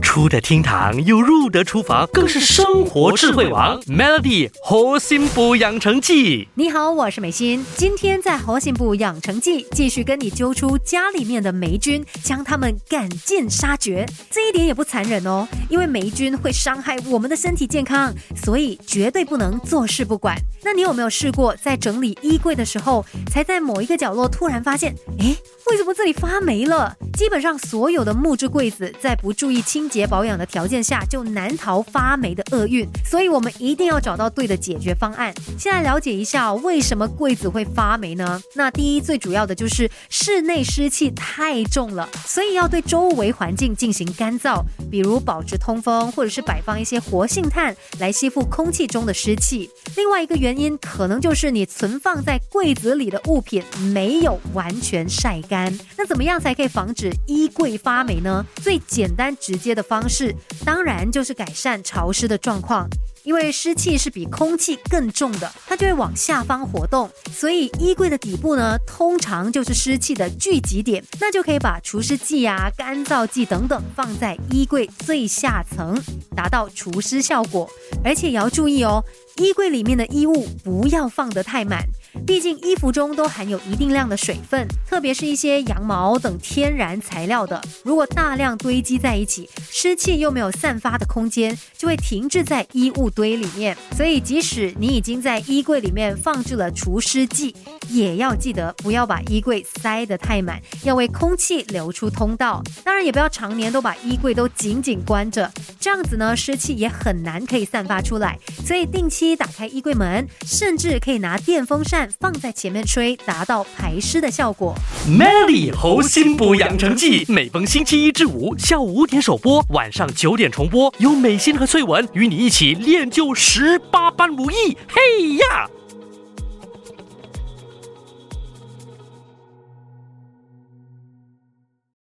出得厅堂又入得厨房，更是生活智慧王。Melody 核心补养成记，你好，我是美心。今天在核心补养成记，继续跟你揪出家里面的霉菌，将它们赶尽杀绝。这一点也不残忍哦，因为霉菌会伤害我们的身体健康，所以绝对不能坐视不管。那你有没有试过在整理衣柜的时候，才在某一个角落突然发现，诶，为什么这里发霉了？基本上所有的木质柜子，在不注意清洁保养的条件下，就难逃发霉的厄运。所以，我们一定要找到对的解决方案。先来了解一下为什么柜子会发霉呢？那第一，最主要的就是室内湿气太重了，所以要对周围环境进行干燥，比如保持通风，或者是摆放一些活性炭来吸附空气中的湿气。另外一个原因，可能就是你存放在柜子里的物品没有完全晒干。那怎么样才可以防止？衣柜发霉呢？最简单直接的方式，当然就是改善潮湿的状况。因为湿气是比空气更重的，它就会往下方活动，所以衣柜的底部呢，通常就是湿气的聚集点。那就可以把除湿剂啊、干燥剂等等放在衣柜最下层，达到除湿效果。而且也要注意哦，衣柜里面的衣物不要放得太满。毕竟衣服中都含有一定量的水分，特别是一些羊毛等天然材料的，如果大量堆积在一起，湿气又没有散发的空间，就会停滞在衣物堆里面。所以，即使你已经在衣柜里面放置了除湿剂，也要记得不要把衣柜塞得太满，要为空气留出通道。当然，也不要常年都把衣柜都紧紧关着，这样子呢，湿气也很难可以散发出来。所以，定期打开衣柜门，甚至可以拿电风扇。放在前面吹，达到排湿的效果。Melody 猴心补养成记，每逢星期一至五下午五点首播，晚上九点重播。由美心和翠文与你一起练就十八般武艺。嘿呀！